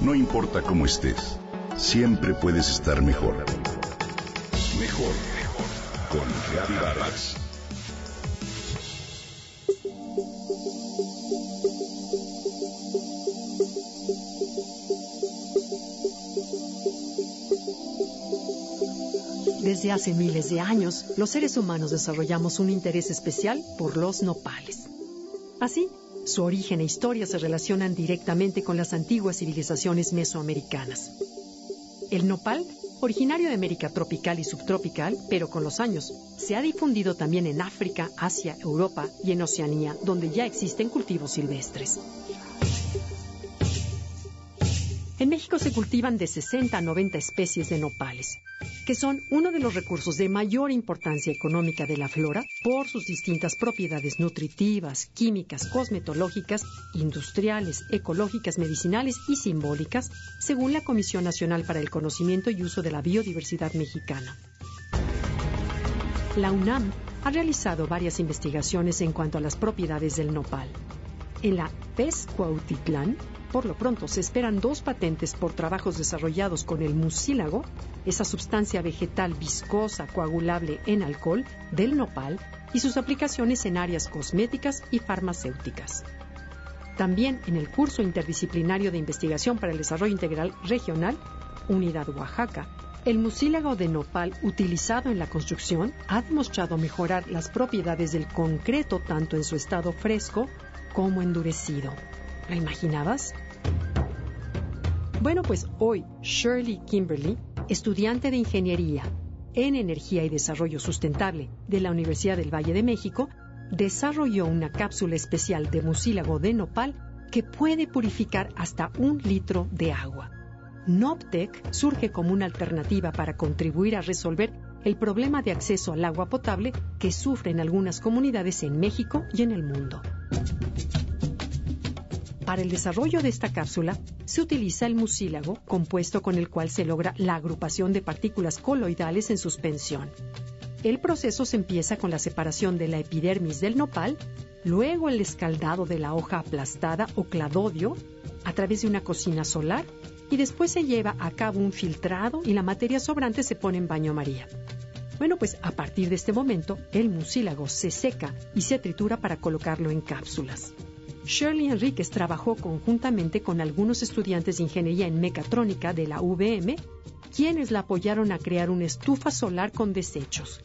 No importa cómo estés, siempre puedes estar mejor. Mejor, mejor. Con Reavivadas. Desde hace miles de años, los seres humanos desarrollamos un interés especial por los nopales. Así, su origen e historia se relacionan directamente con las antiguas civilizaciones mesoamericanas. El nopal, originario de América tropical y subtropical, pero con los años, se ha difundido también en África, Asia, Europa y en Oceanía, donde ya existen cultivos silvestres. En México se cultivan de 60 a 90 especies de nopales, que son uno de los recursos de mayor importancia económica de la flora por sus distintas propiedades nutritivas, químicas, cosmetológicas, industriales, ecológicas, medicinales y simbólicas, según la Comisión Nacional para el Conocimiento y Uso de la Biodiversidad Mexicana. La UNAM ha realizado varias investigaciones en cuanto a las propiedades del nopal. En la PES Cuautitlán, por lo pronto se esperan dos patentes por trabajos desarrollados con el mucílago, esa sustancia vegetal viscosa coagulable en alcohol del nopal, y sus aplicaciones en áreas cosméticas y farmacéuticas. También en el curso interdisciplinario de investigación para el desarrollo integral regional, Unidad Oaxaca, el mucílago de nopal utilizado en la construcción ha demostrado mejorar las propiedades del concreto tanto en su estado fresco como endurecido. ¿Lo imaginabas? Bueno, pues hoy Shirley Kimberly, estudiante de Ingeniería en Energía y Desarrollo Sustentable de la Universidad del Valle de México, desarrolló una cápsula especial de mucílago de nopal que puede purificar hasta un litro de agua. Noptec surge como una alternativa para contribuir a resolver el problema de acceso al agua potable que sufren algunas comunidades en México y en el mundo. Para el desarrollo de esta cápsula se utiliza el mucílago, compuesto con el cual se logra la agrupación de partículas coloidales en suspensión. El proceso se empieza con la separación de la epidermis del nopal, luego el escaldado de la hoja aplastada o cladodio a través de una cocina solar y después se lleva a cabo un filtrado y la materia sobrante se pone en baño María. Bueno, pues a partir de este momento el mucílago se seca y se tritura para colocarlo en cápsulas. Shirley Enríquez trabajó conjuntamente con algunos estudiantes de ingeniería en mecatrónica de la UVM, quienes la apoyaron a crear una estufa solar con desechos.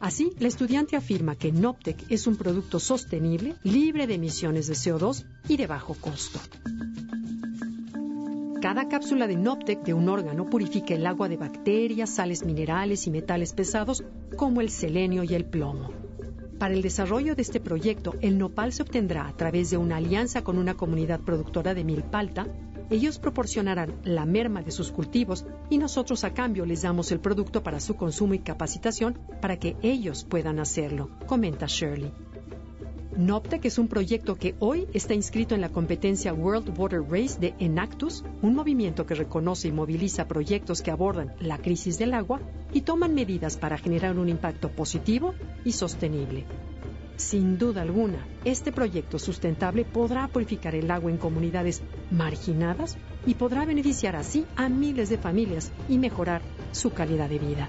Así, la estudiante afirma que Noptec es un producto sostenible, libre de emisiones de CO2 y de bajo costo. Cada cápsula de Noptec de un órgano purifica el agua de bacterias, sales minerales y metales pesados como el selenio y el plomo. Para el desarrollo de este proyecto, el nopal se obtendrá a través de una alianza con una comunidad productora de milpalta. Ellos proporcionarán la merma de sus cultivos y nosotros a cambio les damos el producto para su consumo y capacitación para que ellos puedan hacerlo, comenta Shirley. Noptec es un proyecto que hoy está inscrito en la competencia World Water Race de Enactus, un movimiento que reconoce y moviliza proyectos que abordan la crisis del agua y toman medidas para generar un impacto positivo y sostenible. Sin duda alguna, este proyecto sustentable podrá purificar el agua en comunidades marginadas y podrá beneficiar así a miles de familias y mejorar su calidad de vida.